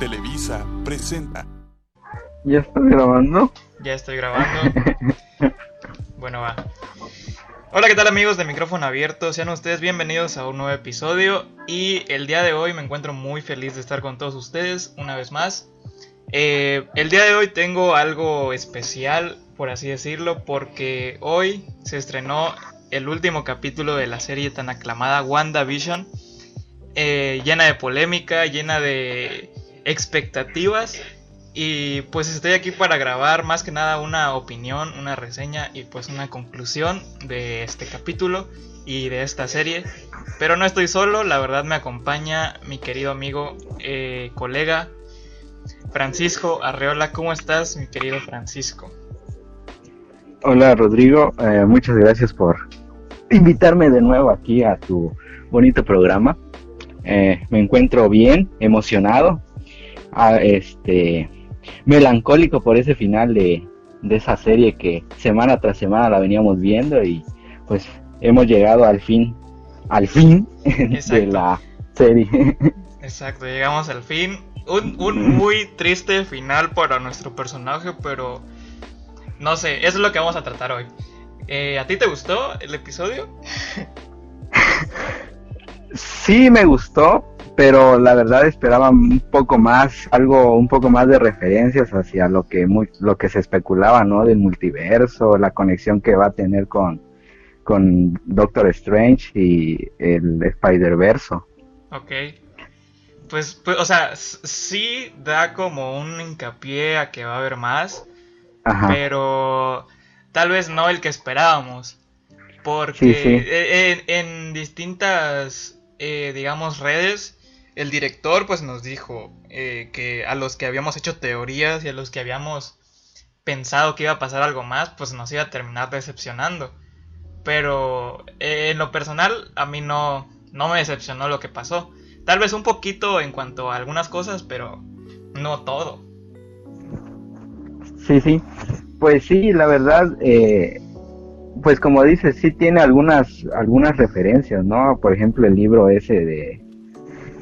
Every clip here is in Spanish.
Televisa presenta. ¿Ya estás grabando? Ya estoy grabando. bueno, va. Hola, ¿qué tal amigos de micrófono abierto? Sean ustedes bienvenidos a un nuevo episodio y el día de hoy me encuentro muy feliz de estar con todos ustedes una vez más. Eh, el día de hoy tengo algo especial, por así decirlo, porque hoy se estrenó el último capítulo de la serie tan aclamada WandaVision, eh, llena de polémica, llena de expectativas. Y pues estoy aquí para grabar más que nada una opinión, una reseña y pues una conclusión de este capítulo y de esta serie. Pero no estoy solo, la verdad me acompaña mi querido amigo, eh, colega Francisco Arreola. ¿Cómo estás, mi querido Francisco? Hola Rodrigo, eh, muchas gracias por invitarme de nuevo aquí a tu bonito programa. Eh, me encuentro bien, emocionado, este, melancólico por ese final de, de esa serie que semana tras semana la veníamos viendo y pues hemos llegado al fin, al fin de la serie. Exacto, llegamos al fin. Un, un muy triste final para nuestro personaje, pero no sé, eso es lo que vamos a tratar hoy. Eh, ¿A ti te gustó el episodio? sí, me gustó, pero la verdad esperaba un poco más, algo un poco más de referencias hacia lo que lo que se especulaba, ¿no? Del multiverso, la conexión que va a tener con, con Doctor Strange y el Spider-Verso. Ok. Pues, pues, o sea, sí da como un hincapié a que va a haber más, pero tal vez no el que esperábamos. Porque En, distintas, eh, digamos, redes, el director pues nos dijo eh, que a los que habíamos hecho teorías y a los que habíamos pensado que iba a pasar algo más, pues nos iba a terminar decepcionando. Pero eh, en lo personal, a mí no, no me decepcionó lo que pasó. Tal vez un poquito en cuanto a algunas cosas, pero no todo. Sí, sí. Pues sí, la verdad, eh, pues como dices, sí tiene algunas algunas referencias, ¿no? Por ejemplo, el libro ese de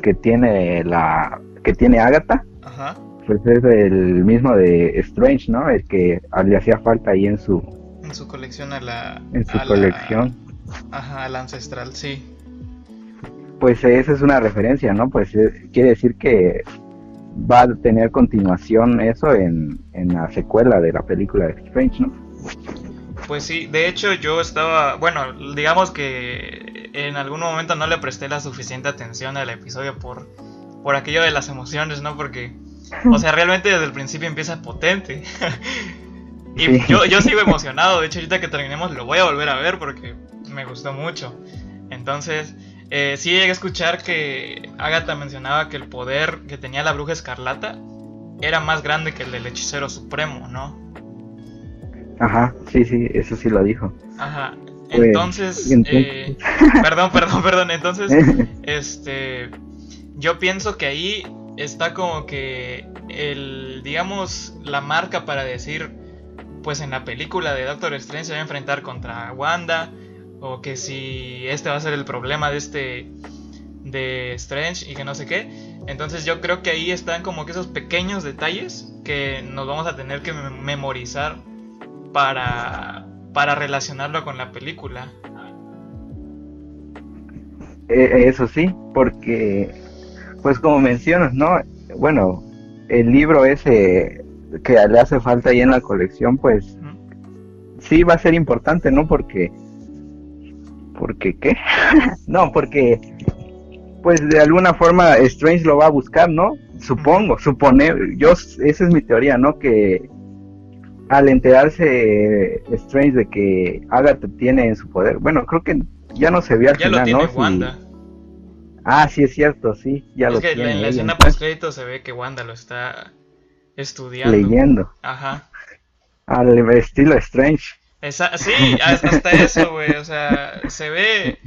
que tiene la que tiene Agatha. Ajá. Pues es el mismo de Strange, ¿no? El que le hacía falta ahí en su en su colección a la en su colección. ajá, al ancestral, sí. Pues esa es una referencia, ¿no? Pues eh, quiere decir que va a tener continuación eso en, en la secuela de la película de Strange, ¿no? Pues sí, de hecho yo estaba, bueno, digamos que en algún momento no le presté la suficiente atención al episodio por, por aquello de las emociones, ¿no? Porque, o sea, realmente desde el principio empieza potente. y yo, yo sigo emocionado, de hecho ahorita que terminemos lo voy a volver a ver porque me gustó mucho. Entonces, eh, sí llegué a escuchar que Agatha mencionaba que el poder que tenía la bruja escarlata era más grande que el del hechicero supremo, ¿no? Ajá, sí, sí, eso sí lo dijo. Ajá. Pues, entonces, eh, perdón, perdón, perdón. Entonces, este, yo pienso que ahí está como que el, digamos, la marca para decir, pues en la película de Doctor Strange se va a enfrentar contra Wanda, o que si este va a ser el problema de este de Strange y que no sé qué. Entonces yo creo que ahí están como que esos pequeños detalles que nos vamos a tener que memorizar para para relacionarlo con la película. Eh, eso sí, porque pues como mencionas, ¿no? Bueno, el libro ese que le hace falta ahí en la colección, pues sí va a ser importante, ¿no? Porque porque qué? no, porque pues de alguna forma Strange lo va a buscar, ¿no? Supongo, suponer, yo esa es mi teoría, ¿no? Que al enterarse Strange de que Agatha tiene en su poder, bueno, creo que ya no se vio al ya final, lo tiene Wanda. Ah, sí es cierto, sí, ya es lo que tiene. En la escena post crédito se ve que Wanda lo está estudiando. Leyendo. Ajá. Al estilo Strange sí, hasta eso, güey. O sea, se ve.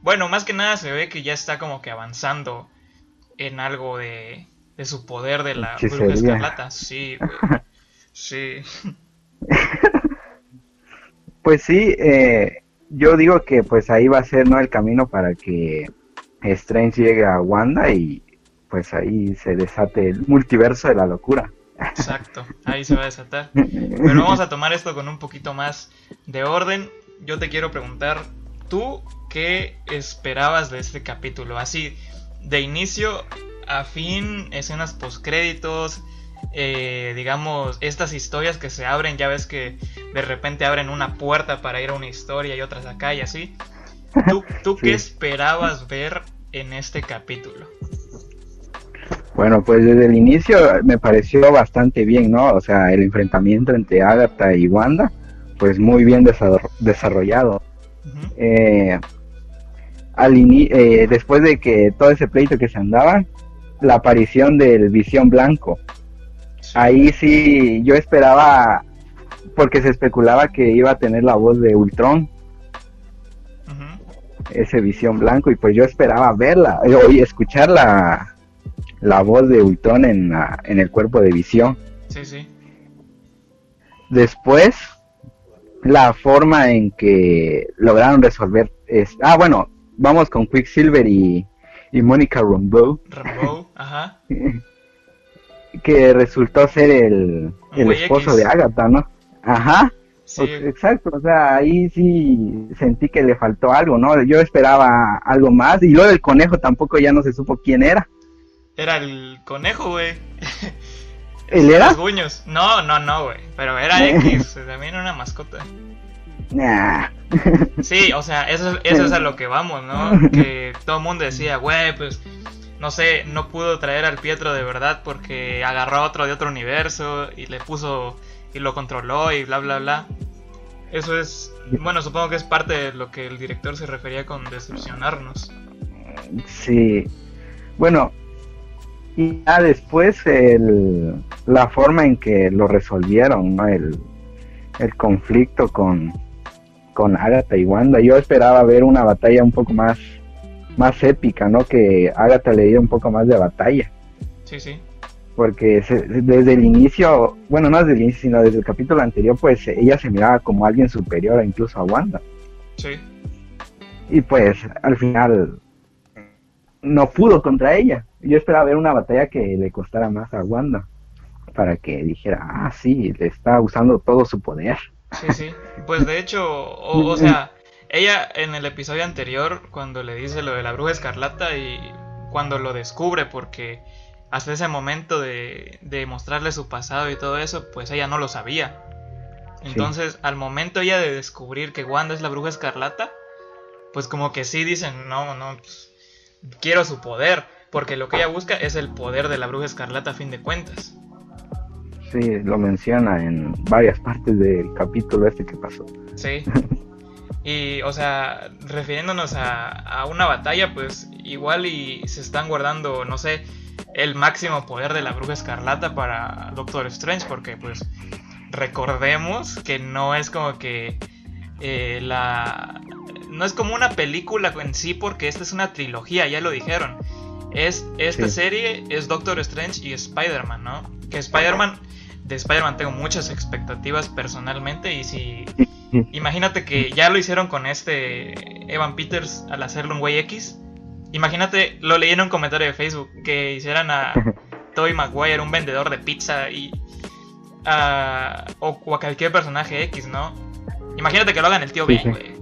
Bueno, más que nada se ve que ya está como que avanzando en algo de, de su poder de la bruja escarlata. Sí, güey. Sí. Pues sí, eh, yo digo que pues ahí va a ser no el camino para que Strange llegue a Wanda y pues ahí se desate el multiverso de la locura. Exacto, ahí se va a desatar. Pero vamos a tomar esto con un poquito más de orden. Yo te quiero preguntar, ¿tú qué esperabas de este capítulo? Así, de inicio a fin, escenas postcréditos, eh, digamos, estas historias que se abren, ya ves que de repente abren una puerta para ir a una historia y otras acá y así. ¿Tú, tú qué esperabas ver en este capítulo? Bueno, pues desde el inicio me pareció bastante bien, ¿no? O sea, el enfrentamiento entre Agatha y Wanda, pues muy bien desarrollado. eh, al eh, después de que todo ese pleito que se andaba, la aparición del Visión Blanco. Ahí sí, yo esperaba, porque se especulaba que iba a tener la voz de Ultron, ese Visión Blanco, y pues yo esperaba verla, y escuchar la, la voz de Ultron en, en el cuerpo de Visión. Sí, sí. Después, la forma en que lograron resolver es, ah, bueno, vamos con Quicksilver y, y Mónica Rambeau. Rambeau, ajá. que resultó ser el, el esposo de Agatha, ¿no? Ajá. Sí. exacto, o sea, ahí sí sentí que le faltó algo, ¿no? Yo esperaba algo más y luego el conejo tampoco ya no se supo quién era. Era el conejo, güey. ¿Él era? No, no, no, güey. Pero era X, también una mascota. Nah. Sí, o sea, eso, eso es a lo que vamos, ¿no? Que todo el mundo decía, güey, pues, no sé, no pudo traer al Pietro de verdad porque agarró a otro de otro universo y le puso y lo controló y bla, bla, bla. Eso es, bueno, supongo que es parte de lo que el director se refería con decepcionarnos. Sí. Bueno, y ya después el, la forma en que lo resolvieron, ¿no? el, el conflicto con, con Agatha y Wanda. Yo esperaba ver una batalla un poco más, más épica, ¿no? Que Agatha le diera un poco más de batalla. Sí, sí. Porque desde el inicio, bueno, no desde el inicio, sino desde el capítulo anterior, pues ella se miraba como alguien superior incluso a Wanda. Sí. Y pues al final no pudo contra ella. Yo esperaba ver una batalla que le costara más a Wanda para que dijera, ah, sí, le está usando todo su poder. Sí, sí. Pues de hecho, o, sea, ella en el episodio anterior, cuando le dice lo de la bruja escarlata y cuando lo descubre, porque hasta ese momento de, de mostrarle su pasado y todo eso, pues ella no lo sabía. Entonces, al momento ella de descubrir que Wanda es la bruja escarlata, pues como que sí dicen, no, no, pues, quiero su poder, porque lo que ella busca es el poder de la bruja escarlata a fin de cuentas. Sí, lo menciona en varias partes del capítulo este que pasó. Sí. Y, o sea, refiriéndonos a, a una batalla, pues igual y se están guardando, no sé, el máximo poder de la bruja escarlata para Doctor Strange, porque pues recordemos que no es como que eh, la... No es como una película en sí, porque esta es una trilogía, ya lo dijeron. Es, esta serie es Doctor Strange y Spider-Man, ¿no? Que Spider-Man, de Spider-Man tengo muchas expectativas personalmente y si... Imagínate que ya lo hicieron con este Evan Peters al hacerlo un güey X. Imagínate, lo leí en un comentario de Facebook, que hicieran a Tobey Maguire un vendedor de pizza y... o, a cualquier personaje X, ¿no? Imagínate que lo hagan el tío Ben, güey.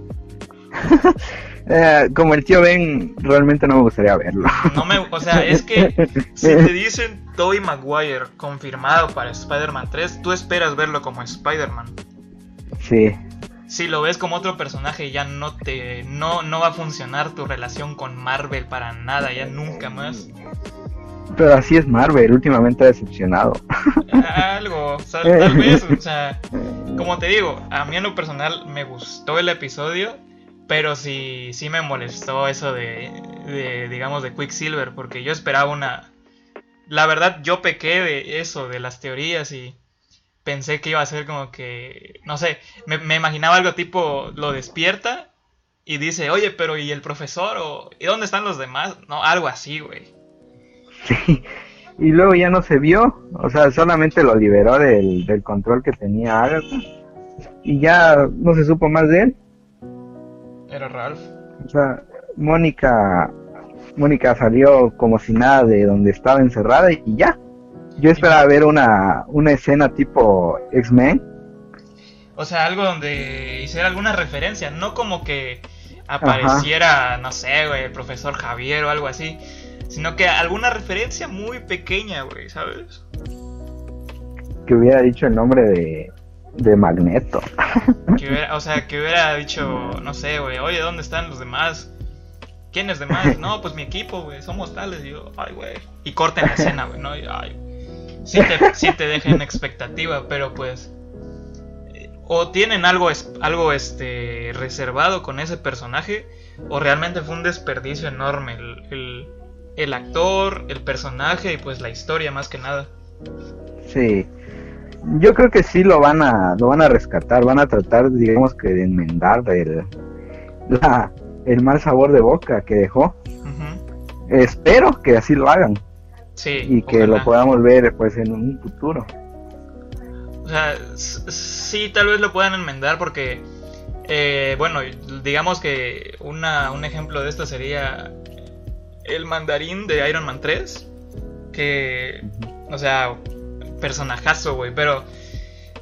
Eh, como el tío Ben, realmente no me gustaría verlo. No me, o sea, es que si te dicen Tobey Maguire confirmado para Spider-Man 3, tú esperas verlo como Spider-Man. Sí. Si lo ves como otro personaje, ya no te, no, no va a funcionar tu relación con Marvel para nada, ya nunca más. Pero así es Marvel, últimamente ha decepcionado. Algo, tal vez, o sea, como te digo, a mí en lo personal me gustó el episodio, pero sí, sí me molestó eso de, de, digamos, de Quicksilver, porque yo esperaba una... La verdad, yo pequé de eso, de las teorías y pensé que iba a ser como que, no sé, me, imaginaba algo tipo, lo despierta y dice, oye, pero ¿y el profesor? O, ¿Y dónde están los demás? No, algo así, güey. Sí, y luego ya no se vio, o sea, solamente lo liberó del, del control que tenía Agatha y ya no se supo más de él. Era Ralph. O sea, Mónica Mónica salió como si nada de donde estaba encerrada y ya. Yo esperaba ver una, una escena tipo X-Men. O sea, algo donde hiciera alguna referencia, no como que apareciera, no sé, güey, el profesor Javier o algo así, sino que alguna referencia muy pequeña, güey, ¿sabes? Que hubiera dicho el nombre de, de Magneto. o sea, que hubiera dicho, no sé, güey, oye, ¿dónde están los demás? ¿Quiénes demás? No, pues mi equipo, güey, somos tales. Y yo, ay, güey. Y corten la escena, güey, ¿no? Y, ay. Sí te, sí te dejen expectativa, pero pues. Eh, o tienen algo, algo este, reservado con ese personaje, o realmente fue un desperdicio enorme. El, el, actor, el personaje y pues la historia más que nada. Sí. Yo creo que sí lo van a, lo van a rescatar, van a tratar, digamos que de enmendar el, la, el mal sabor de boca que dejó. Espero que así lo hagan. Sí, y que lo podamos ver pues en un futuro. O sea, sí, tal vez lo puedan enmendar porque, eh, bueno, digamos que una, un ejemplo de esto sería el mandarín de Iron Man 3, que, o sea, personajazo, güey, pero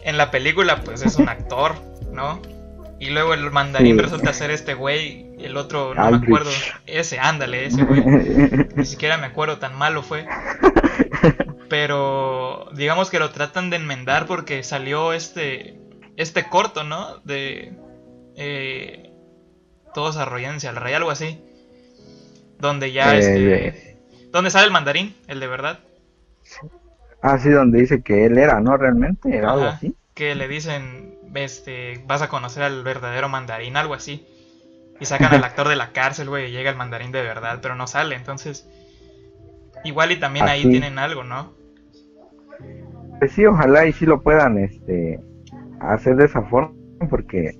en la película pues es un actor, ¿no? Y luego el mandarín resulta ser este güey, el otro no me acuerdo, ese, ándale, ese güey. Ni siquiera me acuerdo, tan malo fue. Pero digamos que lo tratan de enmendar porque salió este este corto, ¿no? De eh, todos arrollándose al rey, algo así. Donde ya eh, este... ¿Dónde sale el mandarín? El de verdad. Ah, sí, donde dice que él era, ¿no? Realmente, algo así. Que le dicen, este, vas a conocer al verdadero mandarín, algo así. Y sacan al actor de la cárcel, güey, y llega el mandarín de verdad, pero no sale, entonces... Igual y también ahí tienen algo, ¿no? Pues sí, ojalá y sí lo puedan, este, hacer de esa forma, porque,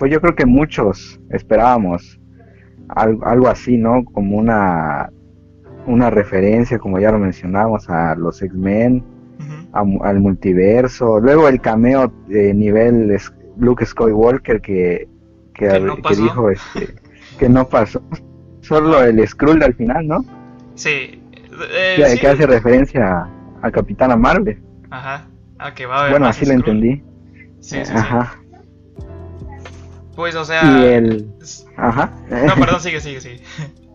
pues yo creo que muchos esperábamos algo, algo así, ¿no? Como una, una referencia, como ya lo mencionamos, a los X-Men, al multiverso. Luego el cameo de nivel Luke Skywalker que, que, dijo este, que no pasó. Solo el Skrull al final, ¿no? Sí. Eh, que, hace referencia a, Capitana Marvel. Ajá. A que va a Bueno, así lo entendí. Sí, sí, Ajá. Pues, o sea. Y el. Ajá. No, perdón, sigue, sigue, sigue.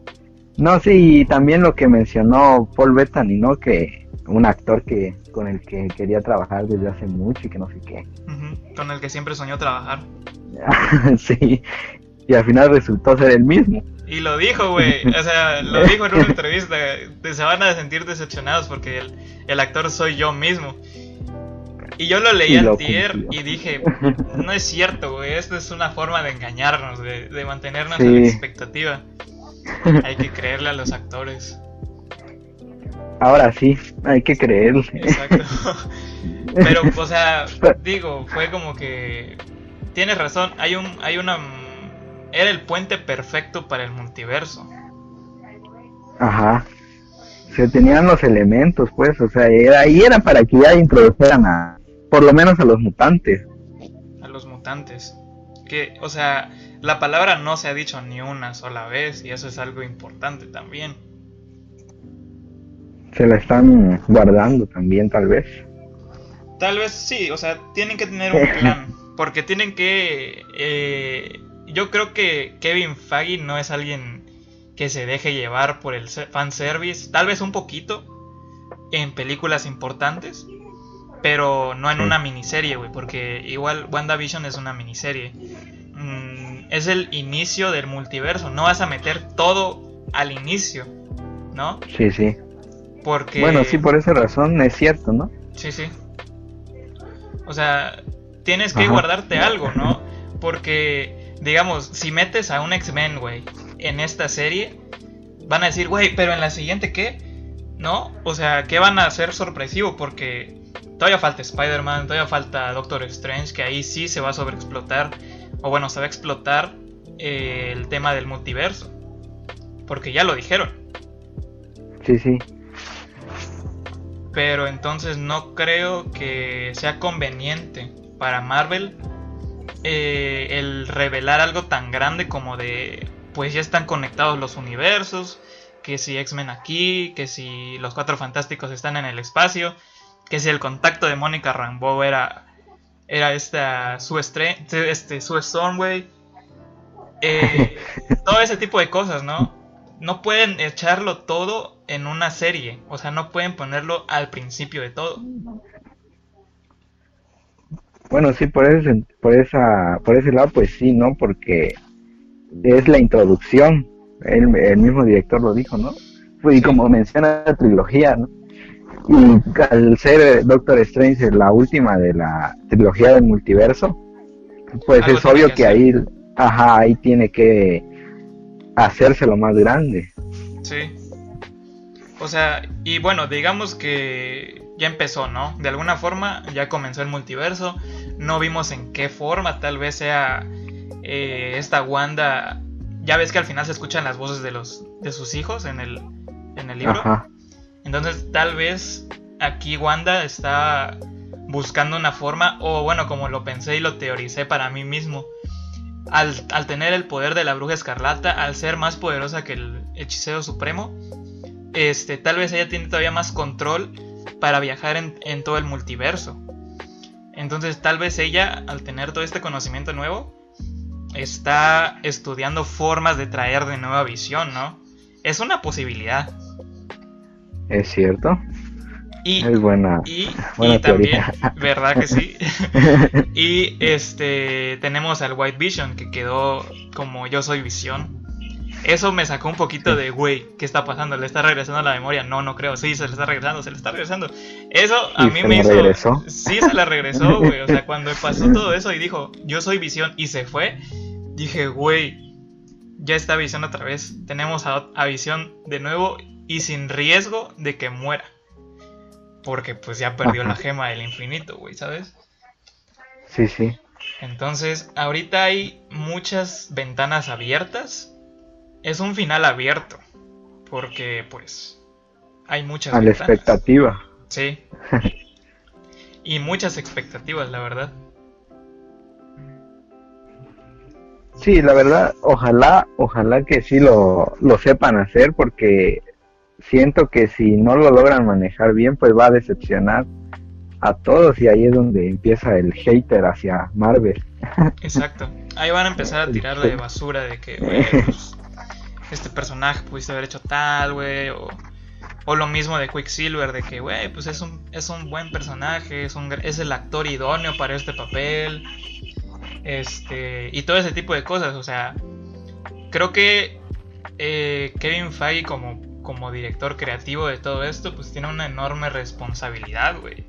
No, sí, y también lo que mencionó Paul Bettany, ¿no? Que un actor que con el que quería trabajar desde hace mucho y que no sé qué. Con el que siempre soñó trabajar. sí, y al final resultó ser el mismo. Y lo dijo, güey, o sea, lo dijo en una entrevista, se van a sentir decepcionados porque el, el actor soy yo mismo. Y yo lo leí al tier y dije, no es cierto, güey, esto es una forma de engañarnos, de, de mantenernos en la expectativa. Hay que creerle a los actores. Ahora sí, hay que creerle. Exacto. Pero, o sea, digo, fue como que tienes razón, hay un hay una era el puente perfecto para el multiverso. Ajá. Se tenían los elementos, pues, o sea, era, ahí era para que ya introdujeran a por lo menos a los mutantes. A los mutantes. Que, o sea, la palabra no se ha dicho ni una sola vez y eso es algo importante también. Se la están guardando también, tal vez. Tal vez sí, o sea, tienen que tener un plan. Porque tienen que... Eh, yo creo que Kevin Feige no es alguien que se deje llevar por el fanservice. Tal vez un poquito en películas importantes. Pero no en una miniserie, güey. Porque igual WandaVision es una miniserie. Mm, es el inicio del multiverso. No vas a meter todo al inicio, ¿no? Sí, sí. Porque... Bueno, sí, por esa razón es cierto, ¿no? Sí, sí. O sea, tienes que guardarte algo, ¿no? Porque, digamos, si metes a un X-Men, güey, en esta serie, van a decir, güey, pero en la siguiente, ¿qué? ¿No? O sea, ¿qué van a hacer sorpresivo? Porque todavía falta Spider-Man, todavía falta Doctor Strange, que ahí sí se va a sobreexplotar o bueno, se va a explotar eh, el tema del multiverso. Porque ya lo dijeron. Sí, sí. Pero entonces no creo que sea conveniente para Marvel eh, el revelar algo tan grande como de pues ya están conectados los universos, que si X-Men aquí, que si los Cuatro Fantásticos están en el espacio, que si el contacto de Mónica Rambeau era era esta su este su Stormway eh, todo ese tipo de cosas, ¿no? No pueden echarlo todo en una serie, o sea, no pueden ponerlo al principio de todo. Bueno, sí, por ese, por esa, por ese lado, pues sí, ¿no? Porque es la introducción, el, el mismo director lo dijo, ¿no? Y como menciona la trilogía, ¿no? Y al ser Doctor Strange la última de la trilogía del multiverso, pues es obvio que, ahí, ajá, ahí tiene que hacerse lo más grande. Sí. O sea, y bueno, digamos que ya empezó, ¿no? De alguna forma ya comenzó el multiverso. No vimos en qué forma, tal vez sea eh, esta Wanda. Ya ves que al final se escuchan las voces de los de sus hijos en el, en el libro. Ajá. Entonces tal vez aquí Wanda está buscando una forma, o bueno, como lo pensé y lo teoricé para mí mismo, al, tener el poder de la bruja escarlata, al ser más poderosa que el hechicero supremo, este, tal vez ella tiene todavía más control para viajar en, en todo el multiverso. Entonces tal vez ella, al tener todo este conocimiento nuevo, está estudiando formas de traer de nueva visión, ¿no? Es una posibilidad. Es cierto. Y, es buena. Y, también, ¿verdad que sí? y este tenemos al White Vision que quedó como yo soy visión. Eso me sacó un poquito de, güey, ¿qué está pasando? ¿Le está regresando la memoria? No, no creo. Sí, se le está regresando, se le está regresando. Eso a mí me hizo. Regresó? Sí, se la regresó, güey. O sea, cuando pasó todo eso y dijo, yo soy visión y se fue, dije, güey, ya está visión otra vez. Tenemos a, a visión de nuevo y sin riesgo de que muera. Porque pues ya perdió la gema del infinito, güey, ¿sabes? Sí, sí. Entonces, ahorita hay muchas ventanas abiertas. Es un final abierto. Porque pues hay muchas... A la expectativa. Sí. y muchas expectativas, la verdad. Sí, la verdad, ojalá, ojalá que sí lo, lo sepan hacer porque siento que si no lo logran manejar bien, pues va a decepcionar a todos y ahí es donde empieza el hater hacia Marvel. Exacto. Ahí van a empezar a tirarle de basura de que, pues, este personaje pudiste haber hecho tal, güey, o, o, lo mismo de Quicksilver, de que, güey, pues es un, es un buen personaje, es, un, es el actor idóneo para este papel, este, y todo ese tipo de cosas, o sea, creo que eh, Kevin Feige como como director creativo de todo esto, pues tiene una enorme responsabilidad, güey.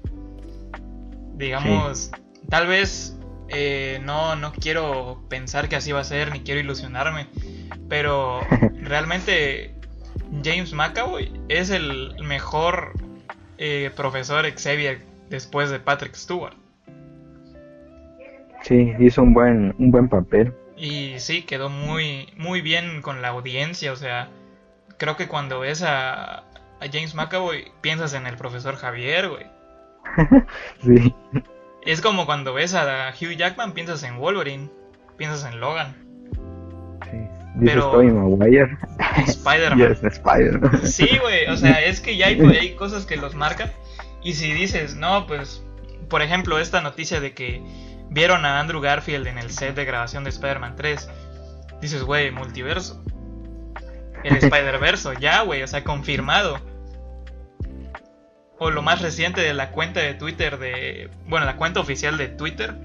Digamos, tal vez eh, no, no quiero pensar que así va a ser, ni quiero ilusionarme, pero realmente James McAvoy es el mejor eh, profesor Xavier después de Patrick Stewart. Sí, hizo un buen, un buen papel. Y sí, quedó muy, muy bien con la audiencia, o sea, creo que cuando ves a, James McAvoy piensas en el profesor Javier, güey. sí. Es como cuando ves a Hugh Jackman piensas en Wolverine, piensas en Logan. Sí. Pero Maguire. Spider-Man. Spider sí, güey, o sea, es que ya hay, hay cosas que los marcan. Y si dices, no, pues, por ejemplo, esta noticia de que vieron a Andrew Garfield en el set de grabación de Spider-Man 3, dices, güey, multiverso el Spider-Verse, ya, güey, o sea, confirmado. O lo más reciente de la cuenta de Twitter de. Bueno, la cuenta oficial de Twitter.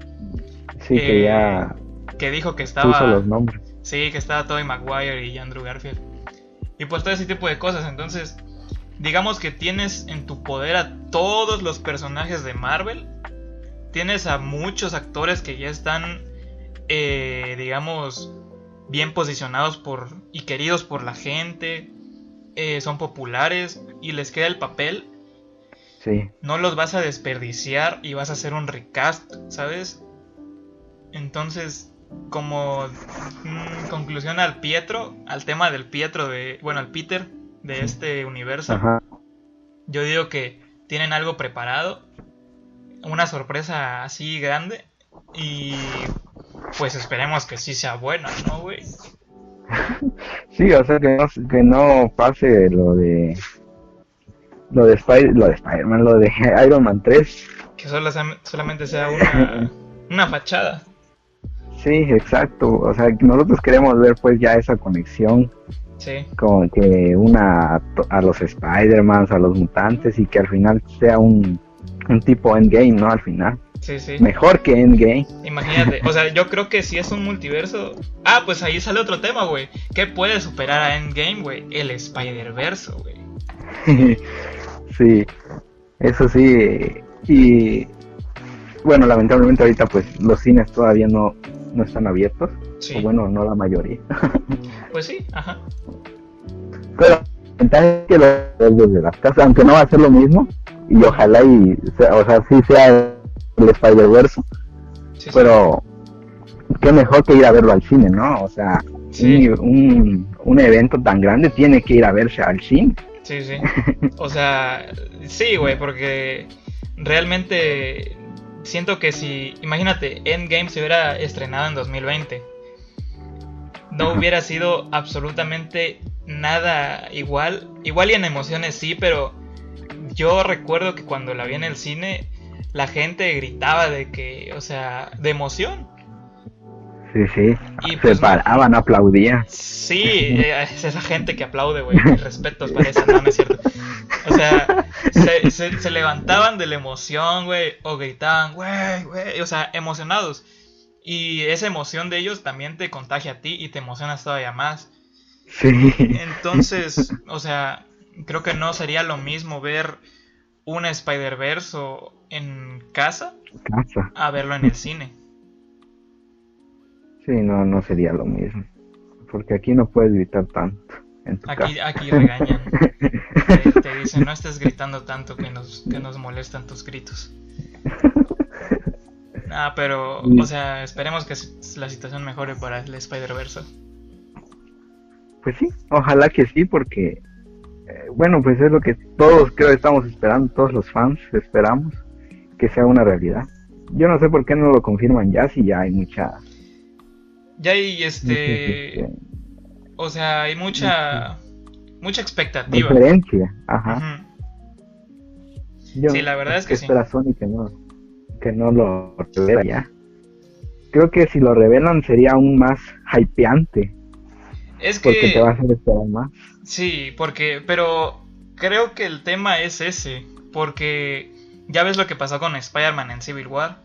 Sí, que ya. Que dijo que estaba. los nombres. Sí, que estaba Tobey Maguire y Andrew Garfield. Y pues todo ese tipo de cosas. Entonces, digamos que tienes en tu poder a todos los personajes de Marvel. Tienes a muchos actores que ya están, eh, digamos, bien posicionados por y queridos por la gente, eh, son populares y les queda el papel, sí. no los vas a desperdiciar y vas a hacer un recast, ¿sabes? Entonces, como mm, conclusión al Pietro, al tema del Pietro de, bueno, al Peter de este universo, yo digo que tienen algo preparado, una sorpresa así grande y pues esperemos que sí sea buena, ¿no, güey? sí, o sea, que no, que no pase lo de lo de Spider lo de Spider-Man, lo de Iron Man 3. Que solo, solamente sea una, una fachada. Sí, exacto. O sea, nosotros queremos ver pues ya esa conexión. Sí. Como que una a los Spider-Man, a los mutantes y que al final sea un, un tipo endgame, ¿no? Al final. Sí, sí. Mejor que Endgame. Imagínate, o sea, yo creo que si es un multiverso. Ah, pues ahí sale otro tema, güey. ¿Qué puede superar a Endgame, güey? El Spider-Verse, güey. sí, eso sí. Y bueno, lamentablemente ahorita pues los cines todavía no, no están abiertos. O bueno, no la mayoría. pues sí, ajá. Pero la que lo desde las casas, aunque no va a ser lo mismo. Y ojalá y, o sea, sí sea el Spider-Verse. pero qué mejor que ir a verlo al cine, ¿no? O sea, un, un, evento tan grande tiene que ir a verse al cine. Sí, sí. O sea, sí, güey, porque realmente siento que si, imagínate, Endgame se hubiera estrenado en 2020, no hubiera sido absolutamente nada igual. Igual y en emociones sí, pero yo recuerdo que cuando la vi en el cine, la gente gritaba de que, o sea, de emoción. Sí, sí. Y se pues, paraban, aplaudían. Sí, eh, es esa gente que aplaude, güey. Respetos para esa, no, no es cierto. O sea, se, levantaban de la emoción, güey, o gritaban, güey, güey, o sea, emocionados. Y esa emoción de ellos también te contagia a ti y te emocionas todavía más. Sí. Entonces, o sea, creo que no sería lo mismo ver una Spider-Verse en casa, casa a verlo en el cine. Sí, no, no sería lo mismo. Porque aquí no puedes gritar tanto. En tu aquí, casa. aquí regañan. te, dicen, no estés gritando tanto que nos, que nos molestan tus gritos. Ah, pero, o sea, esperemos que la situación mejore para el Spider-Verse. Pues sí, ojalá que sí, porque eh, bueno, pues es lo que todos creo estamos esperando, todos los fans esperamos que sea una realidad. Yo no sé por qué no lo confirman ya, si ya hay mucha... Ya hay este... este o sea, hay mucha... Mucha expectativa. Diferencia, ajá. sí, la verdad es que, sí. espera Sony que no, que no lo revela ya. Creo que si lo revelan sería aún más hypeante. Es que... Porque te vas a esperar más. Sí, porque, pero creo que el tema es ese, porque ya ves lo que pasó con Spider-Man en Civil War.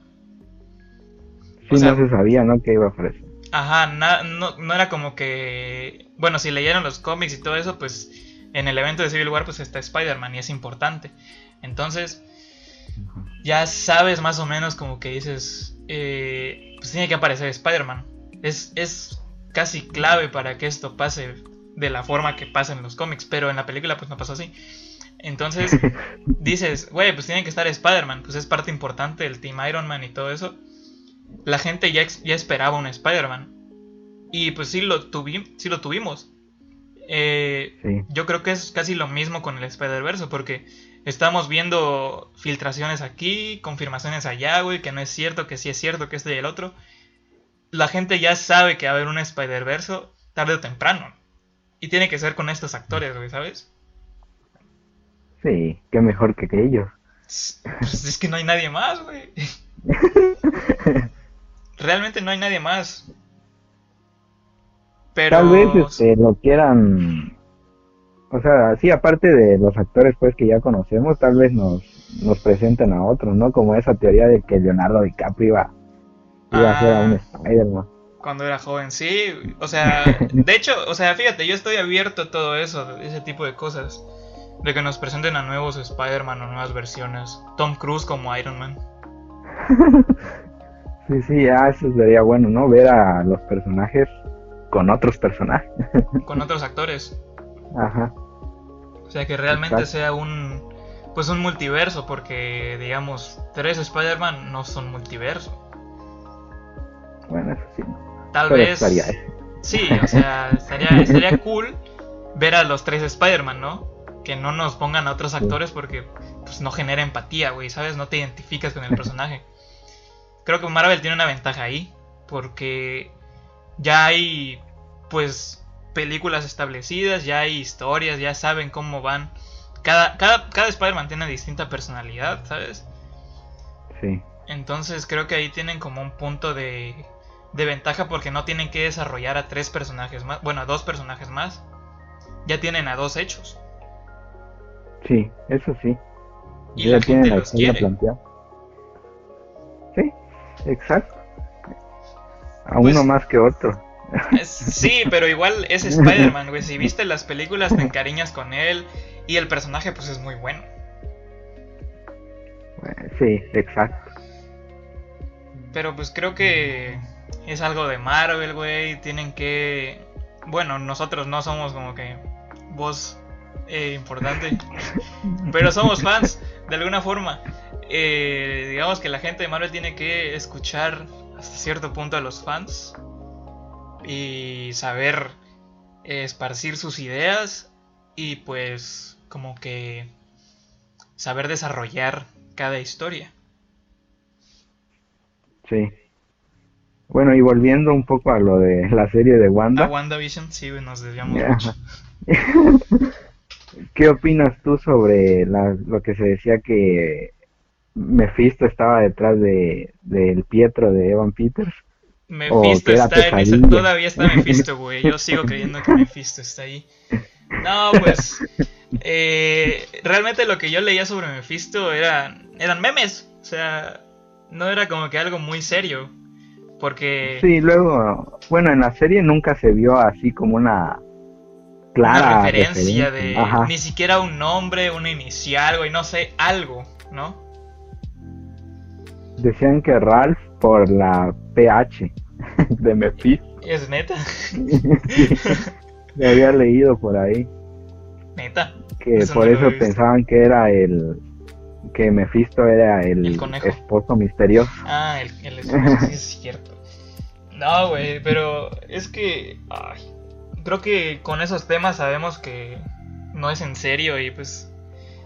Sí, no se sabía, ¿no? Que iba a aparecer. Ajá, no, no era como que, bueno, si leyeron los cómics y todo eso, pues en el evento de Civil War pues está Spider-Man y es importante. Entonces, ya sabes más o menos como que dices, eh, pues tiene que aparecer Spider-Man. Es, es casi clave para que esto pase de la forma que pasa en los cómics, pero en la película pues no pasó así. Entonces dices, güey, pues tiene que estar Spider-Man, pues es parte importante del Team Iron Man y todo eso. La gente ya, ya esperaba un Spider-Man. Y pues sí lo, tuvi sí lo tuvimos. Eh, yo creo que es casi lo mismo con el Spider-Verse, porque estamos viendo filtraciones aquí, confirmaciones allá, güey, que no es cierto, que sí es cierto, que este y el otro. La gente ya sabe que va a haber un Spider-Verse tarde o temprano. Y tiene que ser con estos actores, güey, ¿sabes? Sí, qué mejor que, que ellos. Pues es que no hay nadie más, güey. Realmente no hay nadie más. Pero... Tal vez este, lo quieran... O sea, sí, aparte de los actores pues que ya conocemos, tal vez nos, nos presenten a otros, ¿no? Como esa teoría de que Leonardo DiCaprio iba, iba a ser a un ah. Spider-Man cuando era joven, sí. O sea, de hecho, o sea, fíjate, yo estoy abierto a todo eso, ese tipo de cosas. De que nos presenten a nuevos Spider-Man o nuevas versiones. Tom Cruise como Iron Man. sí, sí, ya eso sería bueno, ¿no? Ver a los personajes con otros personajes. con otros actores. Ajá. O sea, que realmente sea un pues un multiverso, porque digamos, tres Spider-Man no son multiverso. Bueno, eso sí. Tal vez. Sí, o sea, estaría, cool ver a los tres Spider-Man, ¿no? Que no nos pongan a otros actores porque pues, no genera empatía, güey, ¿sabes? No te identificas con el personaje. Creo que Marvel tiene una ventaja ahí, porque ya hay, pues, películas establecidas, ya hay historias, ya saben cómo van. Cada, cada, cada Spider-Man tiene distinta personalidad, ¿sabes? Sí. Entonces creo que ahí tienen como un punto de, de ventaja porque no tienen que desarrollar a tres personajes más, bueno, a dos personajes más. Ya tienen a dos hechos. Sí, eso sí. Y la gente los quiere. planteada. Sí, exacto. A Pues- uno más que otro. Es- sí, pero igual es Spider-Man, güey. Si viste las películas te encariñas con él y el personaje pues es muy bueno. Sí, exacto. Pero pues creo que es algo de Marvel, güey. Tienen que... Bueno, nosotros no somos como que voz eh, importante. Pero somos fans, de alguna forma. Eh, digamos que la gente de Marvel tiene que escuchar hasta cierto punto a los fans. Y saber eh, esparcir sus ideas. Y pues como que saber desarrollar cada historia. Sí. Bueno, y volviendo un poco a lo de la serie de A Wanda. WandaVision, sí, nos desviamos mucho. ¿Qué opinas tú sobre la- lo que se decía que Mephisto estaba detrás de del Pietro de Evan Peters? Mephisto era está en ese, todavía está Mephisto, güey. Yo sigo creyendo que Mephisto está ahí. No, pues eh, realmente lo que yo leía sobre Mephisto eran eran memes, o sea, no era como que algo muy serio, porque Sí, luego, bueno, en la serie nunca se vio así como una una clara referencia de Ajá. ni siquiera un nombre, una inicial, güey, no sé, algo, ¿no? Decían que Ralph por la PH de Mephisto. Es neta, Lo había leído por ahí. neta. que Eso por no eso pensaban que era el que Mephisto era el, esposo misterioso. Ah, el, el esposo, sí es cierto. No, güey, pero es que. ay, creo que con esos temas sabemos que no es en serio y pues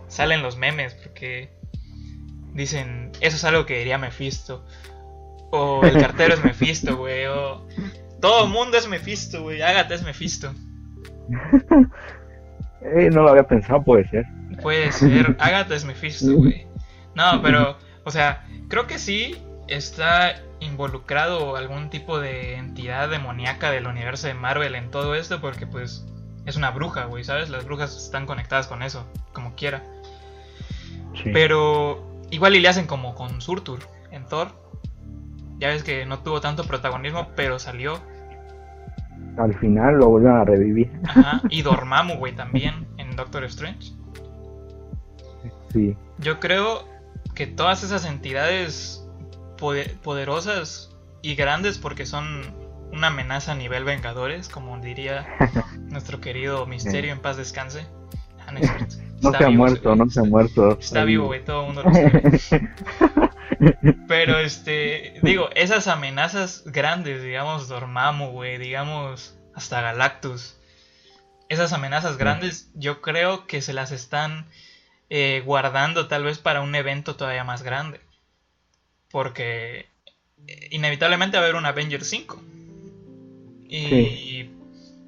salen los memes porque dicen, eso es algo que diría Mephisto. O el cartero es Mephisto, güey. O todo el mundo es Mephisto, güey. Ágata es Mephisto. Eh, no lo había pensado, puede ser. Puede ser, Agatha es Mephisto, güey. No, pero, o sea, creo que sí está involucrado algún tipo de entidad demoníaca del universo de Marvel en todo esto, porque pues es una bruja, güey, ¿sabes? Las brujas están conectadas con eso, como quiera. Sí. Pero igual y le hacen como con Surtur en Thor. Ya ves que no tuvo tanto protagonismo, pero salió. Al final lo volvieron a revivir. Ajá. Y Dormammu, güey, también en Doctor Strange. Sí, Yo creo que todas esas entidades poderosas y grandes porque son una amenaza a nivel Vengadores, como diría nuestro querido Misterio en paz descanse. Ah, no se ha muerto, güey. no se ha muerto. Está vivo, güey, todo el mundo lo sabe. Pero este, digo, esas amenazas grandes, digamos Dormammu, güey, digamos hasta Galactus. Esas amenazas grandes, yo creo que se las están eh, guardando tal vez para un evento todavía más grande. Porque eh, inevitablemente va a haber un Avengers 5. Y Sí.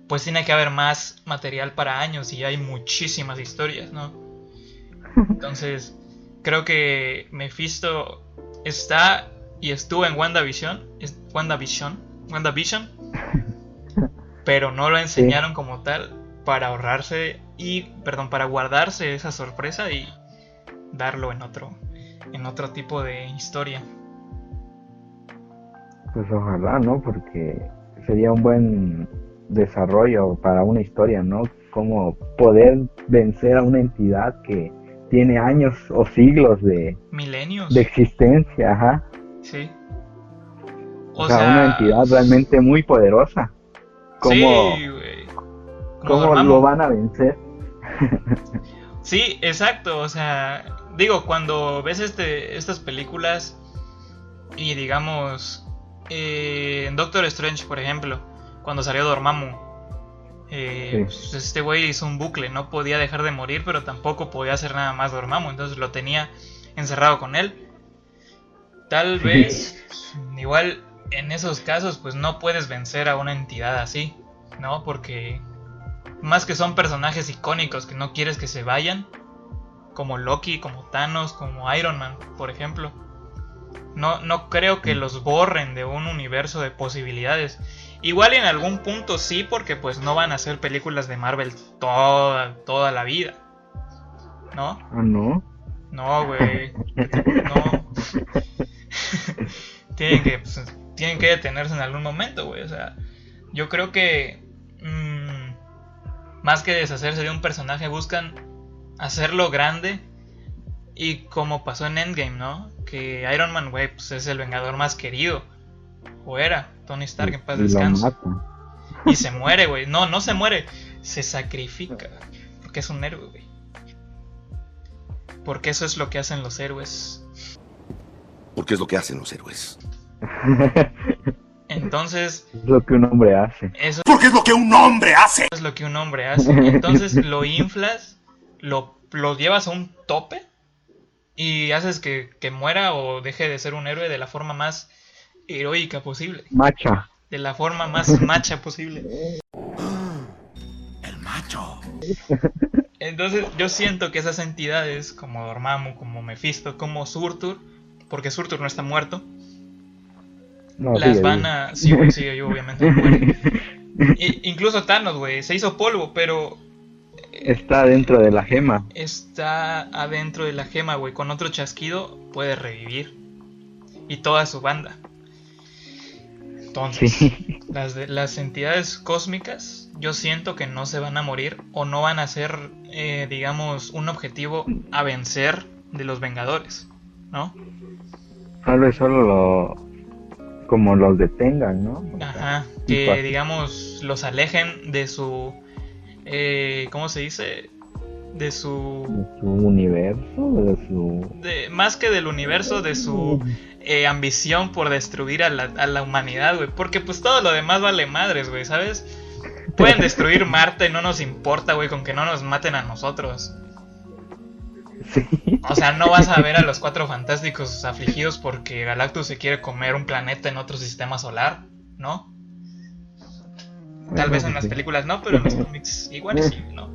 pues tiene que haber más material para años y hay muchísimas historias, ¿no? Entonces, creo que Mephisto está y estuvo en WandaVision, es WandaVision, WandaVision, pero no lo enseñaron como tal para ahorrarse y, perdón, para guardarse esa sorpresa y darlo en otro, en otro tipo de historia. Pues ojalá, ¿no? Porque sería un buen desarrollo para una historia, ¿no? Como poder vencer a una entidad que tiene años o siglos de, Milenios, de existencia, ajá. sí. O, sea, una entidad realmente muy poderosa. ¿Cómo, sí, güey. Cómo lo van a vencer? Sí, exacto, o sea, digo, cuando ves este, estas películas y digamos, eh, en Doctor Strange, por ejemplo, cuando salió Dormammu, eh, Sí. pues, este güey hizo un bucle, no podía dejar de morir, pero tampoco podía hacer nada más Dormammu, entonces lo tenía encerrado con él. Tal Sí. vez, igual en esos casos, pues no puedes vencer a una entidad así, ¿no? Porque más que son personajes icónicos que no quieres que se vayan, como Loki, como Thanos, como Iron Man, por ejemplo. No, no creo que los borren de un universo de posibilidades. Igual en algún punto sí, porque pues no van a hacer películas de Marvel toda, toda la vida. ¿No? ¿Ah, no? No, güey. No. tienen, que, pues, tienen que detenerse en algún momento, güey. O sea, yo creo que... Mmm, más que deshacerse de un personaje, buscan hacerlo grande. Y como pasó en Endgame, ¿no? Que Iron Man, güey, pues es el vengador más querido. O era, Tony Stark en paz descanse. Y se muere, güey. No, no se muere. Se sacrifica. Porque es un héroe, güey. Porque eso es lo que hacen los héroes. Porque es lo que hacen los héroes. Entonces. Es lo que un hombre hace. Eso Porque es lo que un hombre hace. es lo que un hombre hace. Entonces lo inflas, lo, lo llevas a un tope y haces que, que muera o deje de ser un héroe de la forma más heroica posible. Macha. De la forma más macha posible. El macho. Entonces yo siento que esas entidades como Dormammu, como Mephisto, como Surtur, porque Surtur no está muerto, No, las sigue van a... Sí, güey, sí, yo obviamente no muere. I- incluso Thanos, güey, se hizo polvo, pero Está dentro de la gema. está adentro de la gema, güey. Con otro chasquido puede revivir. Y toda su banda. Entonces, Sí. las, de- las entidades cósmicas, yo siento que no se van a morir o no van a ser, eh, digamos, un objetivo a vencer de los Vengadores, ¿no? Tal vez solo lo. Como los detengan, ¿no? O sea, Ajá, que pa- digamos los alejen de su, eh, ¿cómo se dice? De su, de su universo, de su. de, más que del universo, de su eh, ambición por destruir a la, a la humanidad, güey. Porque pues todo lo demás vale madres, güey, ¿sabes? Pueden destruir Marte y no nos importa, güey, con que no nos maten a nosotros. Sí. O sea, no vas a ver a los cuatro fantásticos afligidos porque Galactus se quiere comer un planeta en otro sistema solar, ¿no? Tal vez en las películas no, pero en los cómics igual sí, ¿no?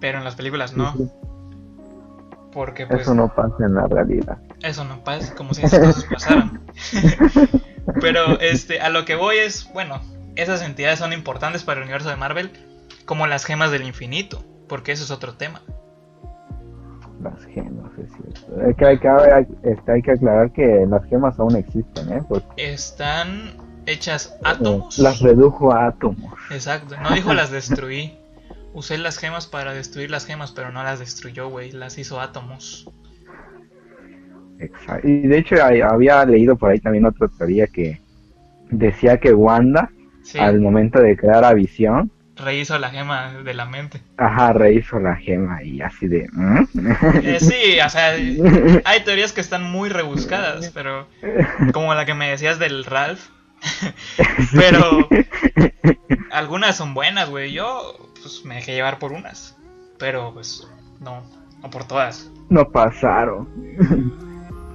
Pero en las películas no. Porque pues Eso no pasa en la realidad. eso no pasa, como si esas cosas pasaran. Pero este, a lo que voy es, bueno, esas entidades son importantes para el universo de Marvel, como las gemas del infinito, porque eso es otro tema. Las gemas, es cierto. Es que hay que, hay, este, hay que aclarar que las gemas aún existen, ¿eh? Porque Están hechas eh, átomos. las redujo a átomos. Exacto, no dijo las destruí. Usé las gemas para destruir las gemas, pero no las destruyó, güey, las hizo átomos. Exacto. Y de hecho hay- había leído por ahí también otra teoría que decía que Wanda, Sí, al momento de crear a Visión, rehizo la gema de la mente. ajá, rehizo la gema y así de... ¿mm? Eh, sí, o sea, hay teorías que están muy rebuscadas, pero como la que me decías del Ralph. pero algunas son buenas, güey. Yo pues me dejé llevar por unas, pero pues no, no por todas. no pasaron.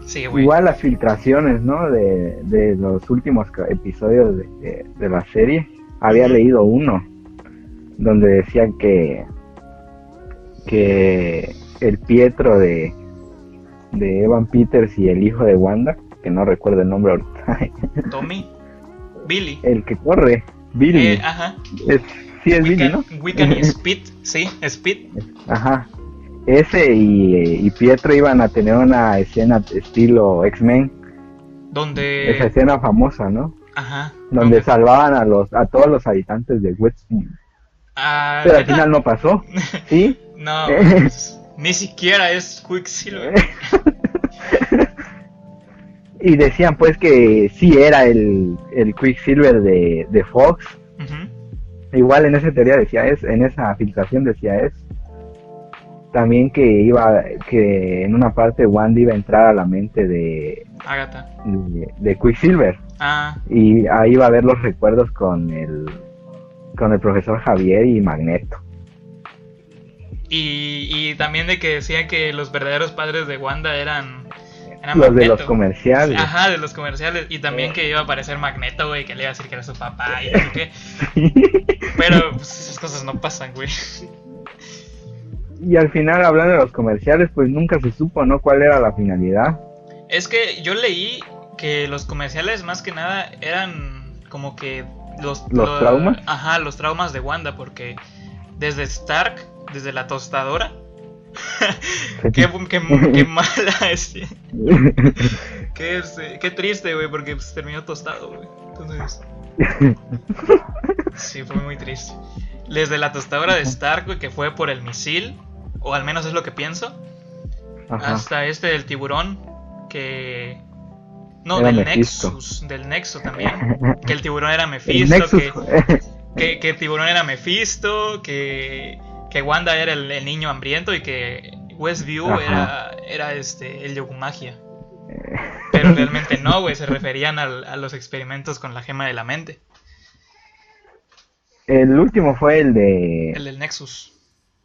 Sí, güey. Igual las filtraciones, ¿no? De, de los últimos episodios de, de- de la serie. Había leído uno donde decían que que el Pietro de de Evan Peters y el hijo de Wanda, que no recuerdo el nombre ahorita, Tommy, Billy. el que corre, Billy, Eh, ajá. es, sí es Billy, ¿no? Wiccan, y Speed, sí, Speed. Ajá. Ese y, y Pietro iban a tener una escena estilo X-Men, esa Donde. escena famosa, ¿no? Ajá. donde salvaban a los a todos los habitantes de Westview. Ah, Pero al final no pasó, ¿sí? No, pues, ni siquiera es Quicksilver. Y decían pues que sí era el, el Quicksilver de, de Fox. Igual en esa teoría decía es, en esa filtración decía es. También que iba, que en una parte Wanda iba a entrar a la mente de, Agatha. de, de Quicksilver. Ah, Y ahí va a ver los recuerdos con el, con el profesor Javier y Magneto. y, y también de que decían que los verdaderos padres de Wanda eran Era Los de los comerciales. Ajá, de los comerciales. Y también que iba a aparecer Magneto, güey, que le iba a decir que era su papá y no sé qué. Pero pues, esas cosas no pasan, güey. Y al final, hablando de los comerciales, pues nunca se supo, ¿no? ¿Cuál era la finalidad? Es que yo leí que los comerciales más que nada eran como que los, ¿Los lo- traumas? Ajá, los traumas de Wanda, porque desde Stark, desde la tostadora, qué, qué, qué mala es. Qué, qué triste, güey, porque pues, terminó tostado, güey. Entonces, sí, fue muy triste. Desde la tostadora de Stark, güey, que fue por el misil, o al menos es lo que pienso, Ajá. hasta este del tiburón, que... No, Era del Mephisto. Nexus, del Nexo también. Que el tiburón era Mephisto, Nexus. que, que, que el tiburón era Mephisto, que, que Wanda era el, el niño hambriento y que Westview Ajá. era, era este, el Yogumagia. Pero realmente no, güey, se referían al- a los experimentos con la gema de la mente, El último fue el de el del Nexus.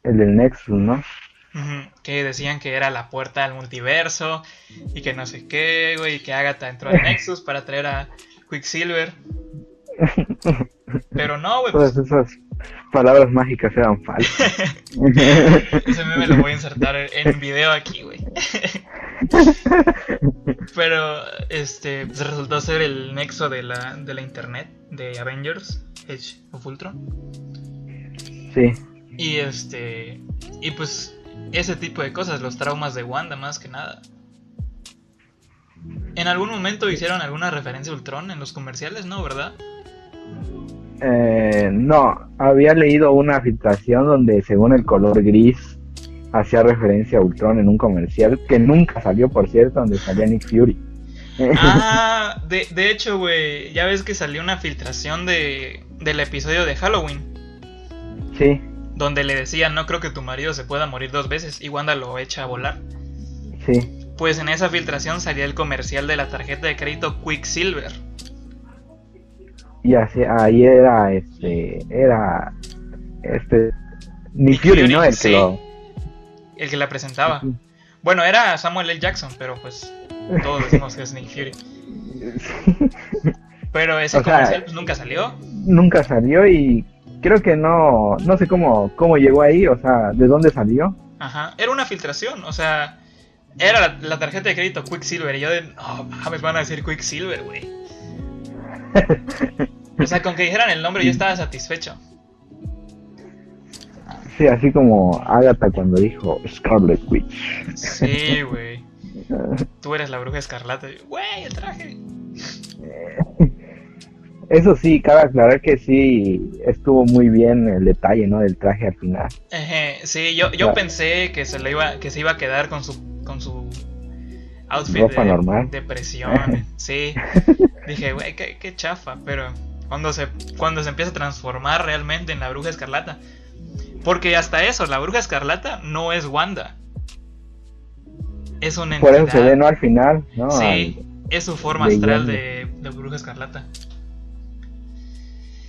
el del Nexus, ¿no? Que decían que era la puerta al multiverso y que no sé qué, güey, y que Agatha entró al Nexus para traer a Quicksilver. Pero no, güey, pues palabras mágicas eran falsas. ese meme lo voy a insertar en video aquí, güey. Pero, este, pues resultó ser el nexo de la, de la internet de Avengers, Age of Ultron. sí. Y este, y pues ese tipo de cosas, los traumas de Wanda más que nada. ¿En algún momento hicieron alguna referencia a Ultron en los comerciales? No, ¿verdad? Eh, no, había leído una filtración donde según el color gris hacía referencia a Ultron en un comercial que nunca salió, por cierto, donde salía Nick Fury. Ah, de, de hecho, güey, ya ves que salió una filtración de, del episodio de Halloween, Sí, donde le decían, no creo que tu marido se pueda morir dos veces, y Wanda lo echa a volar. sí. Pues en esa filtración salía el comercial de la tarjeta de crédito Quicksilver. Y así, ahí era este, era este Nick Fury, Fury, ¿no? El sí. que lo El que la presentaba. Bueno, era Samuel L. Jackson, pero pues todos decimos que es Nick Fury. Pero ese O sea, comercial pues nunca salió. nunca salió y creo que no, no sé cómo, cómo llegó ahí, o sea, de dónde salió. Ajá, era una filtración, o sea, era la, la tarjeta de crédito Quicksilver y yo de, no mames, van a decir Quicksilver, güey. O sea, con que dijeran el nombre yo estaba satisfecho. Sí, así como Agatha cuando dijo Scarlet Witch. Sí, güey. Tú eres la bruja escarlata. Güey, el traje. Eso sí, cabe aclarar que sí estuvo muy bien el detalle, ¿no? Del traje al final. Ejé, sí, yo, yo Claro. pensé que se le iba, que se iba a quedar con su, con su outfit Ropa de, normal. de presión. Sí. Dije, güey, qué, qué chafa, pero cuando se, cuando se empieza a transformar realmente en la bruja escarlata. Porque hasta eso, la bruja escarlata no es Wanda. Es una Por entidad. eso se ve, ¿no? Al final, ¿no? Sí, es su forma de astral de, de bruja escarlata.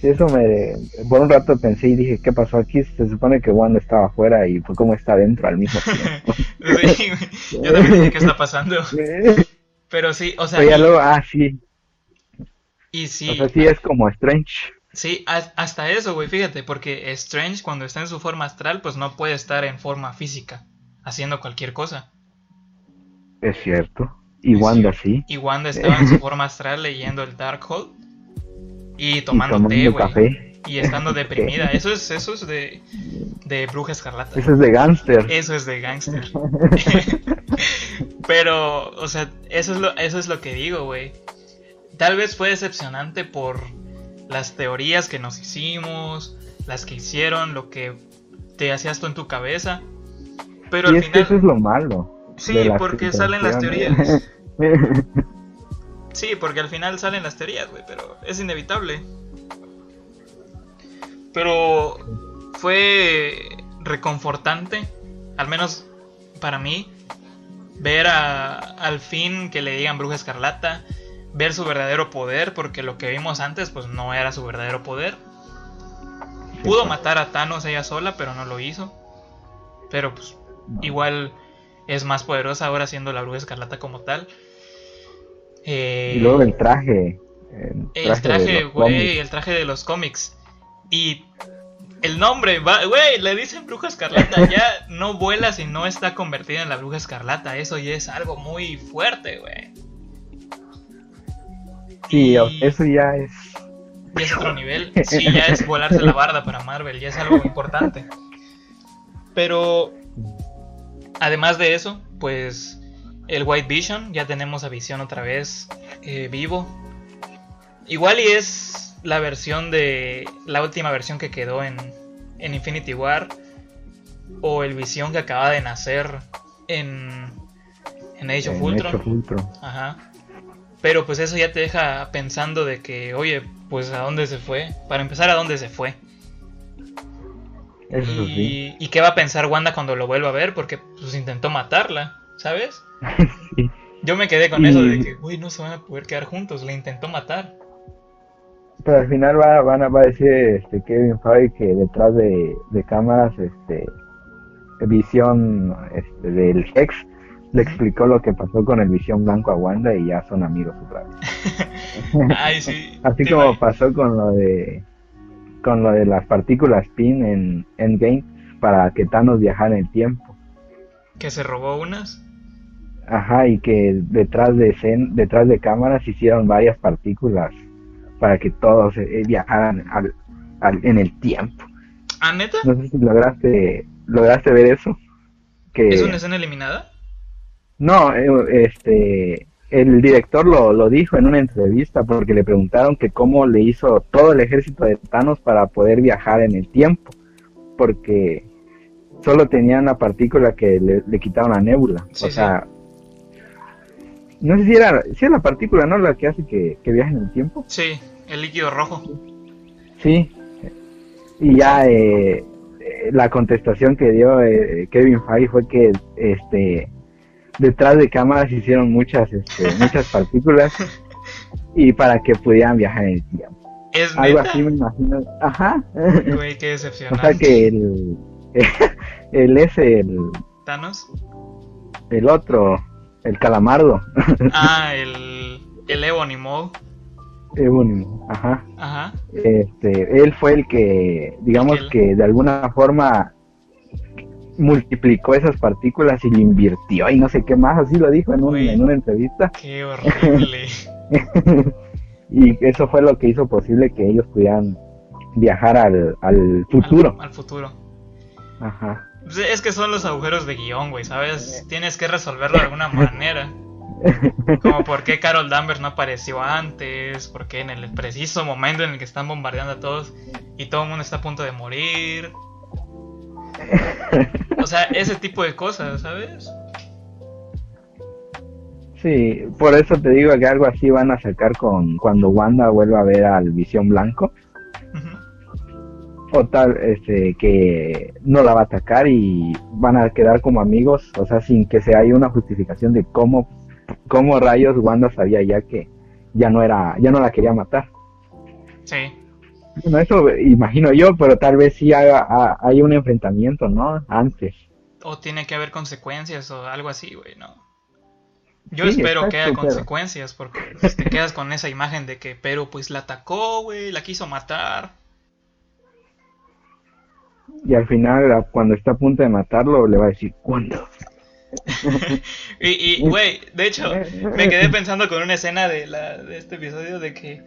Sí, eso me... Por un rato pensé y dije, ¿qué pasó aquí? Se supone que Wanda estaba afuera y fue como está dentro al mismo tiempo. Sí, yo también dije, ¿qué está pasando? Pero sí, o sea, Pero ya y- luego, ah, sí. Y sí, O sea, sí es como Strange. Sí, hasta eso, güey, fíjate, porque Strange cuando está en su forma astral, pues no puede estar en forma física, haciendo cualquier cosa. Es cierto. Y Wanda sí. Y Wanda estaba en su forma astral leyendo el Darkhold y tomando, tomando té, güey. café. Y estando deprimida. Eso es, eso es de, de bruja escarlata. Eso es de gangster. Eso es de gángster. Pero, o sea, eso es lo, eso es lo que digo, güey. Tal vez fue decepcionante por las teorías que nos hicimos, las que hicieron, lo que te hacías tú en tu cabeza. Pero y al es que eso es final, lo malo. sí, porque salen las teorías. Sí, porque al final salen las teorías, güey, pero es inevitable. Pero fue reconfortante, al menos para mí, ver a, al fin que le digan bruja escarlata, ver su verdadero poder, porque lo que vimos antes pues no era su verdadero poder. Pudo matar a Thanos ella sola, pero no lo hizo. Pero pues igual es más poderosa ahora siendo la bruja escarlata como tal. Eh, Y luego el traje. El traje, güey, el traje de los cómics. Y el nombre, güey, le dicen bruja escarlata, ya no vuela si no está convertida en la bruja escarlata. Eso ya es algo muy fuerte, güey. Sí, y- eso ya es. Ya es otro nivel. Sí, ya es volarse la barda para Marvel, ya es algo importante. Pero, además de eso, pues el White Vision, ya tenemos a Vision otra vez eh, vivo. Igual y es la versión de. La última versión que quedó en, en Infinity War. O el Vision que acaba de nacer en. En Age of en Ultron. Age of Ultron. Ajá. Pero pues eso ya te deja pensando de que, oye, pues a dónde se fue. Para empezar, a dónde se fue. Eso sí. Y, y qué va a pensar Wanda cuando lo vuelva a ver, porque pues intentó matarla, ¿sabes? Sí. Yo me quedé con Y- eso de que, uy, no se van a poder quedar juntos, le intentó matar. Pero al final va, van a, va a decir este, Kevin Feige que detrás de, de cámaras, este, Visión este, del Hex le explicó lo que pasó con el Visión Blanco a Wanda y ya son amigos otra vez. Ay, sí. Así como pasó con lo de con lo de las partículas PIN en Endgame para que Thanos viajara en el tiempo. Que se robó unas. Ajá, y que detrás de escen- detrás de cámaras hicieron varias partículas para que todos eh, viajaran al, al- en el tiempo. ¿Ah, neta? No sé si lograste lograste ver eso. Que ¿Es una escena eliminada? No, eh, este el director lo, lo dijo en una entrevista porque le preguntaron que cómo le hizo todo el ejército de Thanos para poder viajar en el tiempo, porque solo tenía una partícula que le, le quitaba una nébula, Sí, o sea, no sé si era, si era la partícula, ¿no? La que hace que, que viaje en el tiempo. Sí, el líquido rojo. Sí, y ya eh, eh, la contestación que dio eh, Kevin Feige fue que este detrás de cámaras hicieron muchas este, muchas partículas y para que pudieran viajar en el tiempo. ¿Es Algo así me imagino. Ajá. Güey, qué o decepcionante. sea que el el ese el, ¿Thanos? el otro el calamardo Ah, el, el Ebony Maw. Ebonimo, ajá. Ajá. este, él fue el que, digamos El- que de alguna forma multiplicó esas partículas y le invirtió y no sé qué más, así lo dijo en, un- en una entrevista. Qué horrible. y eso fue lo que hizo posible que ellos pudieran viajar al, al futuro. Al, al futuro. Ajá. Pues Es que son los agujeros de guion, güey, ¿sabes? Tienes que resolverlo de alguna manera. Como por qué Carol Danvers no apareció antes, por qué en el preciso momento en el que están bombardeando a todos y todo el mundo está a punto de morir. O sea, ese tipo de cosas, ¿sabes? Sí, por eso te digo que algo así van a sacar con cuando Wanda vuelva a ver al Visión Blanco. O tal este que no la va a atacar y van a quedar como amigos o sea sin que se haya una justificación de cómo cómo rayos Wanda sabía ya que ya no era ya no la quería matar Sí. Bueno eso imagino yo pero tal vez sí hay un enfrentamiento no antes O tiene que haber consecuencias o algo así, güey, ¿no? Yo Sí, espero que haya pero- consecuencias porque pues, te quedas con esa imagen de que pero pues la atacó, güey, la quiso matar. y al final cuando está a punto de matarlo le va a decir ¿cuándo? Y, y, güey, de hecho, me quedé pensando con una escena de, la, de este episodio de que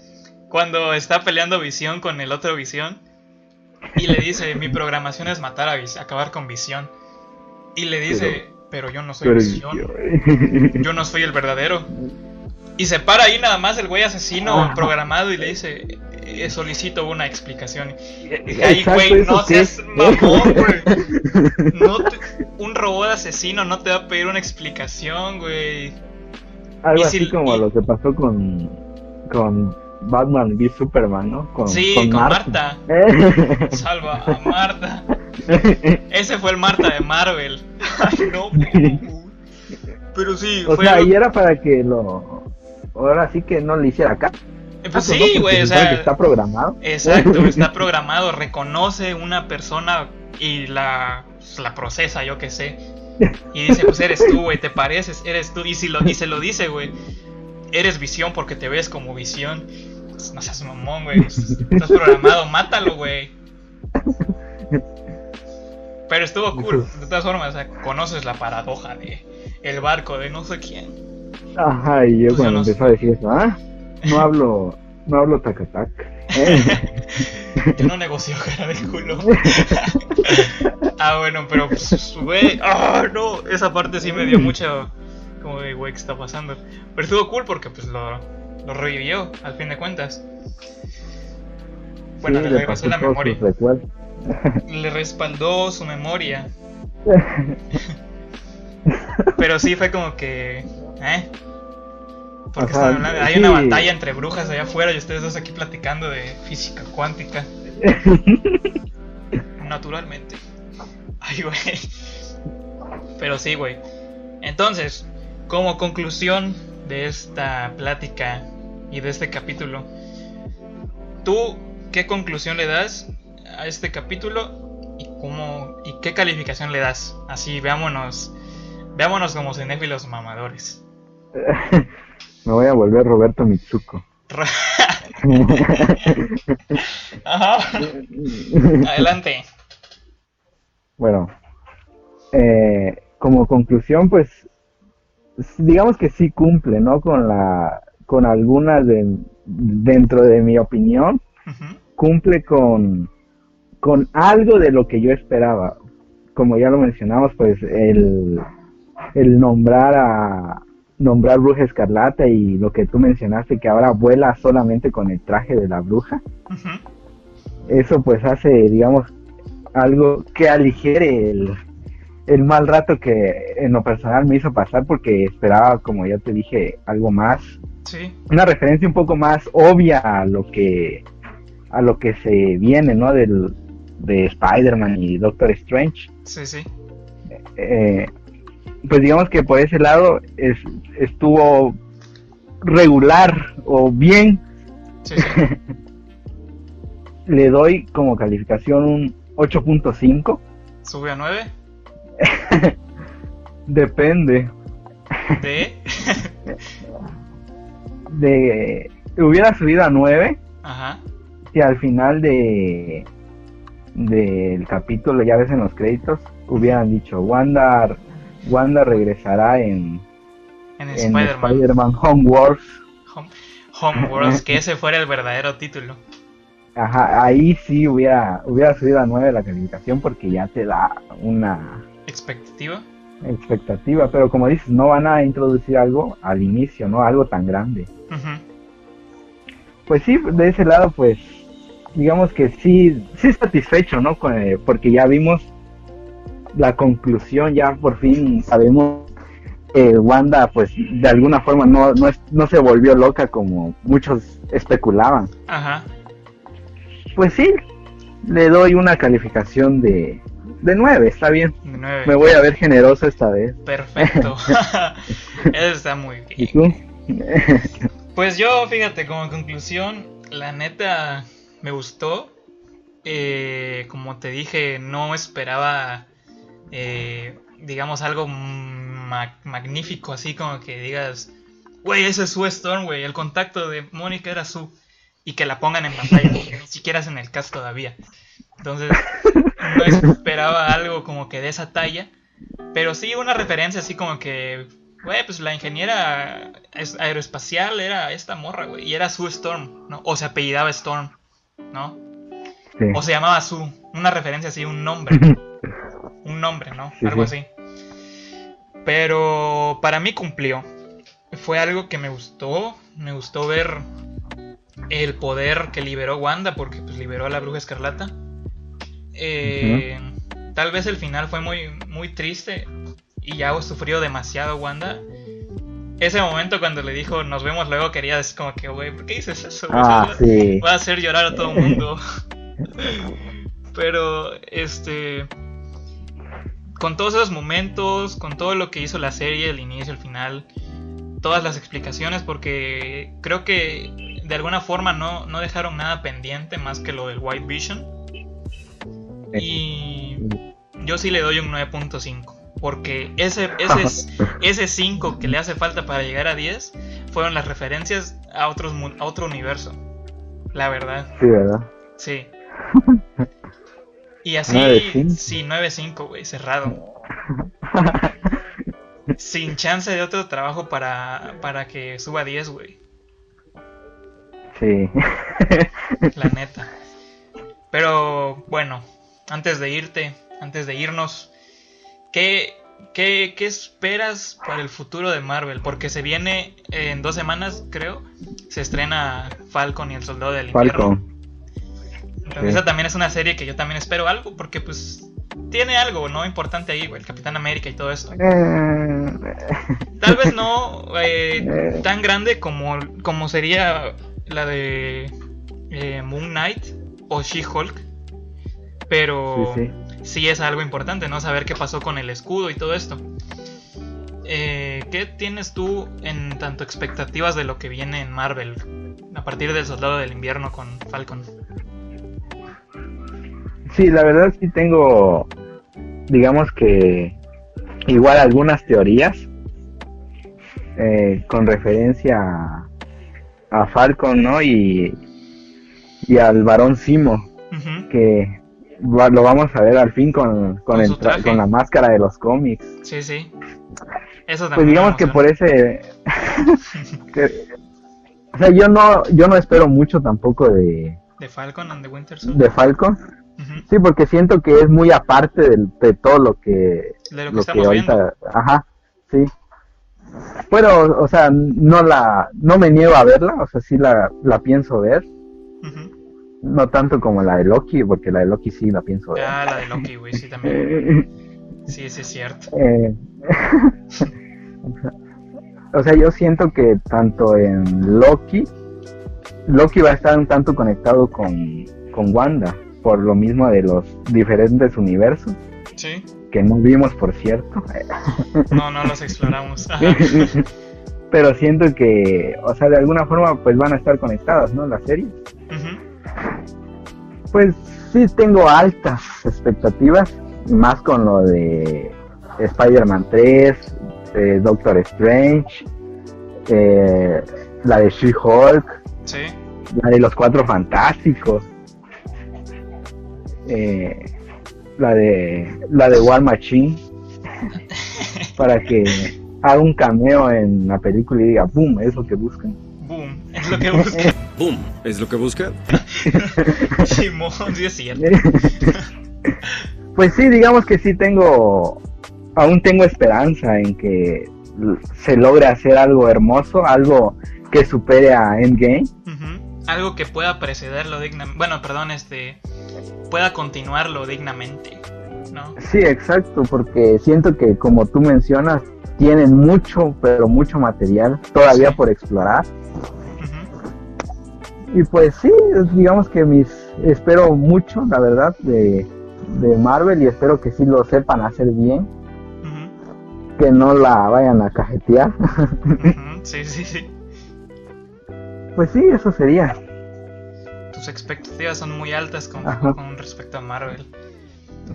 cuando está peleando Visión con el otro Visión y le dice, mi programación es matar a acabar con Visión. Y le dice, pero, yo no soy Pero Visión, yo- yo no soy el verdadero. Y se para ahí nada más el güey asesino programado y le dice, "Eh, solicito una explicación. Ay, Exacto, güey, ¿eso no seas mamón, güey. No te- un robot asesino no te va a pedir una explicación, güey. algo Y así como y- lo que pasó con con Batman v Superman no con, Sí, con Marta. Salva a Marta. Ese fue el Marta de Marvel. Ay, no. Pero sí, O fue. sea, y era para que lo. Ahora sí que no le hiciera caso. Eh, Pues ¿no? sí, Porque güey, o sea. está programado. Exacto, está programado, reconoce una persona y la, la procesa, yo que sé. Y dice, pues eres tú, güey, te pareces, eres tú. Y, si lo, y se lo dice, güey, eres visión porque te ves como visión. Pues, no seas mamón, güey. Estás programado, mátalo, güey. Pero estuvo cool. De todas formas, o sea, conoces la paradoja de el barco de no sé quién. Ajá, y yo Pues cuando empezó a decir eso, ah, no hablo, no hablo tacatac. Eh, Yo no negocio cara de culo. ah, bueno, pero pues, güey, ah, no, esa parte sí me dio mucho como de, güey, ¿qué está pasando? Pero estuvo cool porque pues lo, lo revivió, al fin de cuentas. Bueno, sí, le le regresó la memoria. Le respaldó su memoria. Pero sí fue como que, ¿eh? Porque Ajá, hablando? Hay sí. una batalla entre brujas allá afuera y ustedes dos aquí platicando de física cuántica. Naturalmente. Ay, güey. Pero sí, güey. Entonces, como conclusión de esta plática y de este capítulo, ¿tú qué conclusión le das a este capítulo y cómo y qué calificación le das? Así, veámonos, veámonos como cinéfilos mamadores. Me voy a volver Roberto Mitsuko. Ajá. Adelante. Bueno, eh, como conclusión, pues digamos que sí cumple, ¿no? Con la, con algunas de, dentro de mi opinión, cumple con, con algo de lo que yo esperaba. Como ya lo mencionamos, pues el, el nombrar a nombrar bruja escarlata y lo que tú mencionaste que ahora vuela solamente con el traje de la bruja. Eso pues hace, digamos, algo que aligere el, el mal rato que en lo personal me hizo pasar porque esperaba, como ya te dije, algo más, Sí. una referencia un poco más obvia a lo que a lo que se viene, ¿no? Del, de Spider-Man y Doctor Strange. Sí, sí. Eh, pues digamos que por ese lado es, estuvo regular o bien Sí, sí. le doy como calificación un 8.5 Sube a 9. Depende. De. De hubiera subido a 9 Ajá. si al final de del capítulo, ya ves en los créditos, hubieran dicho Wanda Wanda regresará en, En en Spider-Man. Spider-Man Home Wars. Home, que ese fuera el verdadero título. Ajá, ahí sí hubiera hubiera subido a 9 la calificación porque ya te da una Expectativa. expectativa, pero como dices, no van a introducir algo al inicio, ¿no? Algo tan grande. Pues sí, de ese lado, pues, digamos que sí, sí satisfecho, ¿no? Eh, porque ya vimos la conclusión, ya por fin sabemos que Wanda, pues, de alguna forma no, no se volvió loca como muchos especulaban. Ajá. Pues sí, le doy una calificación de, de 9, está bien. De 9. Me voy a ver generoso esta vez. Perfecto. Eso está muy ¿Y bien. tú? Pues yo, fíjate, como conclusión, la neta me gustó. Eh, como te dije, no esperaba, eh, digamos, algo ma- magnífico, así como que digas, güey, ese es Sue Storm, güey, el contacto de Mónica era su. Y que la pongan en pantalla, porque ni siquiera es en el cast todavía. Entonces, no esperaba algo como que de esa talla. Pero sí una referencia así como que, güey, pues la ingeniera es- aeroespacial era esta morra, güey. Y era Sue Storm, ¿no? O se apellidaba Storm, ¿no? Sí. O se llamaba Sue. Una referencia así, un nombre. un nombre, ¿no? Sí, Algo sí. así. Pero para mí cumplió. Fue algo que me gustó. Me gustó ver el poder que liberó Wanda, porque pues liberó a la bruja escarlata. Eh, Tal vez el final fue muy, muy triste y ya sufrió demasiado Wanda. Ese momento cuando le dijo nos vemos luego quería decir como que, güey, ¿por qué dices eso? Ah, sí. Va a hacer llorar a todo el mundo. Pero, este. Con todos esos momentos, con todo lo que hizo la serie, el inicio, el final, todas las explicaciones, porque creo que de alguna forma no, no dejaron nada pendiente más que lo del White Vision. Y yo sí le doy un 9.5. Porque ese, ese, ese 5 que le hace falta para llegar a 10 fueron las referencias a, otros, a otro universo. La verdad. Sí, ¿verdad? Sí. Y así, sí, 9-5, güey, cerrado. Sin chance de otro trabajo para, para que suba 10, güey. Sí. La neta. Pero bueno, antes de irte, antes de irnos, ¿qué, qué, qué esperas para el futuro de Marvel? Porque se viene en dos semanas, creo, se estrena Falcon y el Soldado del Invierno. Falcon. Esa también es una serie que yo también espero algo, porque pues tiene algo, ¿no? Importante ahí, güey, el Capitán América y todo esto. Eh. Tal vez no eh, eh. tan grande como, como sería la de Moon Knight o She-Hulk, pero sí, es algo importante, ¿no? Saber qué pasó con el escudo y todo esto. ¿Qué tienes tú en tanto expectativas de lo que viene en Marvel a partir del Soldado del Invierno con Falcon? Sí, la verdad sí tengo, digamos que igual algunas teorías eh, con referencia a, Falcon, ¿no? Y, y al varón Simo, que lo vamos a ver al fin con, con, con la máscara de los cómics. Sí, sí. Eso pues digamos que por ese... o sea, yo no, yo no espero mucho tampoco de... De Falcon and the Winter Soldier. De Falcon. Sí, porque siento que es muy aparte de, todo lo que, de lo que, ahorita, ajá, sí. Pero, o sea, no la, no me niego a verla, o sea, sí la, la pienso ver. No tanto como la de Loki, porque la de Loki sí la pienso ver. Ah, la de Loki, güey, sí también. sí, sí es cierto. Eh, o sea, yo siento que tanto en Loki, Loki va a estar un tanto conectado con, con Wanda por lo mismo de los diferentes universos. Sí. Que no vimos, por cierto. No, no los exploramos. Pero siento que, o sea, de alguna forma, pues van a estar conectadas, ¿no? Las series. Pues sí tengo altas expectativas, más con lo de Spider-Man 3, eh, Doctor Strange, eh, la de She-Hulk, sí. la de los Cuatro Fantásticos eh, la de la de War Machine para que haga un cameo en la película y diga boom es lo que buscan es lo que buscan boom es lo que buscan Simón sí es cierto. Pues sí digamos que sí tengo aún tengo esperanza en que se logre hacer algo hermoso algo que supere a Endgame. Algo que pueda precederlo dignamente bueno perdón este pueda continuarlo dignamente, ¿no? Sí, exacto, porque siento que como tú mencionas, tienen mucho, pero mucho material todavía por explorar. Y pues sí, digamos que mis espero mucho, la verdad, de, de Marvel y espero que sí lo sepan hacer bien. Que no la vayan a cajetear. Sí, sí, sí. Pues sí, eso sería tus expectativas son muy altas con, respecto a Marvel.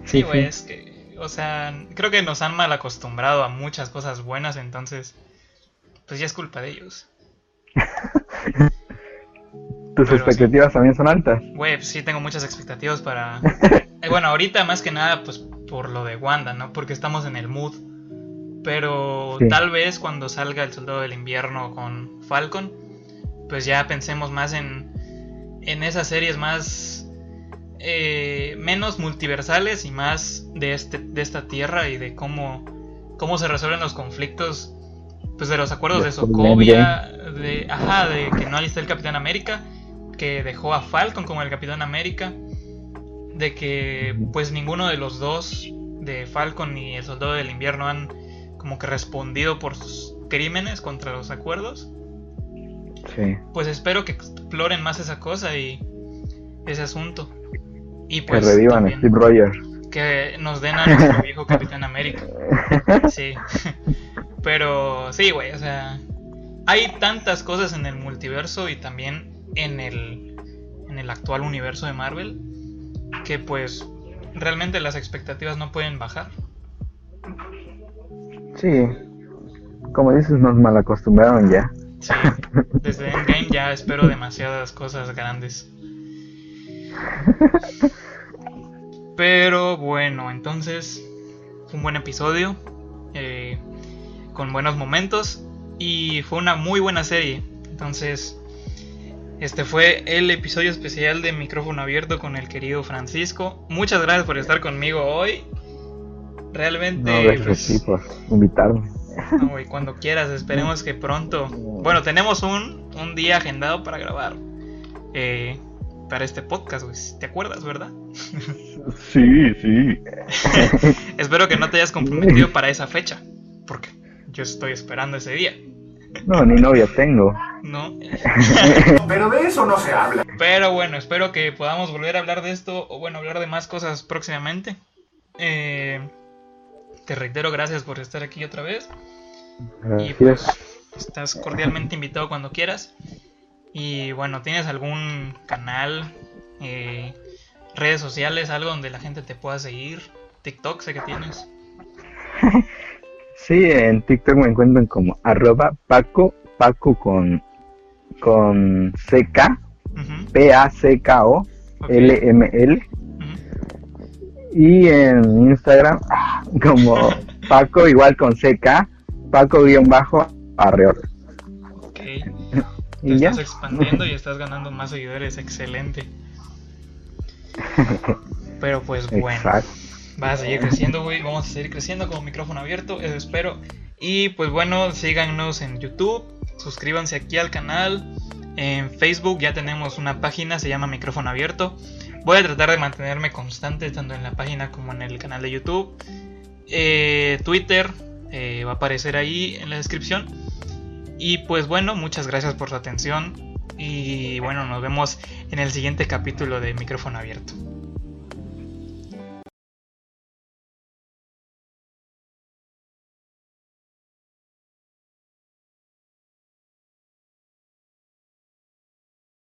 Sí, güey, es que, o sea, creo que nos han mal acostumbrado a muchas cosas buenas, entonces, pues ya es culpa de ellos. ¿Tus expectativas también son altas? Güey, sí tengo muchas expectativas para... Eh, bueno, ahorita más que nada, pues por lo de Wanda, ¿no? Porque estamos en el mood. Pero tal vez cuando salga el Soldado del Invierno con Falcon, pues ya pensemos más en en esas series más eh, menos multiversales y más de este de esta tierra y de cómo cómo se resuelven los conflictos pues de los acuerdos de, Sokovia de ajá de que no está el Capitán América que dejó a Falcon como el Capitán América de que pues ninguno de los dos de Falcon ni el Soldado del Invierno han como que respondido por sus crímenes contra los acuerdos pues espero que exploren más esa cosa y ese asunto. Y pues que revivan Steve Rogers. Que nos den a nuestro viejo Capitán América. Sí. Pero sí, güey, o sea, hay tantas cosas en el multiverso y también en el en el actual universo de Marvel que pues realmente las expectativas no pueden bajar. Sí, como dices, nos mal acostumbraron ya. Sí, desde Endgame ya espero demasiadas cosas grandes. Pero bueno, entonces fue un buen episodio, eh, con buenos momentos y fue una muy buena serie. Entonces, este fue el episodio especial de Micrófono Abierto con el querido Francisco. Muchas gracias por estar conmigo hoy. Realmente... No, gracias pues, ti por invitarme. no, güey, cuando quieras, esperemos que pronto. Bueno, tenemos un, un día agendado para grabar. eh, para este podcast, güey. ¿Te acuerdas, verdad? Sí, sí. Espero que no te hayas comprometido para esa fecha. Porque yo estoy esperando ese día. No, ni novia tengo. ¿No? Pero de eso no se habla. Pero bueno, espero que podamos volver a hablar de esto. O bueno, hablar de más cosas próximamente. Eh, te reitero, gracias por estar aquí otra vez. Y pues Gracias. estás cordialmente invitado cuando quieras. Y bueno, ¿tienes algún canal, eh, redes sociales, algo donde la gente te pueda seguir? TikTok sé que tienes. Sí, en TikTok me encuentran como arroba Paco, Paco con, con CK, Ujú, P-A-C-K-O, ok, L-M-L. Y en Instagram como Paco igual con CK, Paco-Arreola. ok. Te Y ya. estás expandiendo y estás ganando más seguidores, excelente. Pero pues bueno. Exacto. Va a seguir creciendo, güey. Vamos a seguir creciendo como micrófono abierto, eso espero. Y pues bueno, síganos en YouTube, suscríbanse aquí al canal. En Facebook ya tenemos una página, se llama Micrófono Abierto. Voy a tratar de mantenerme constante tanto en la página como en el canal de YouTube. Eh, Twitter eh, va a aparecer ahí en la descripción. Y pues bueno, muchas gracias por su atención. Y bueno, nos vemos en el siguiente capítulo de Micrófono Abierto.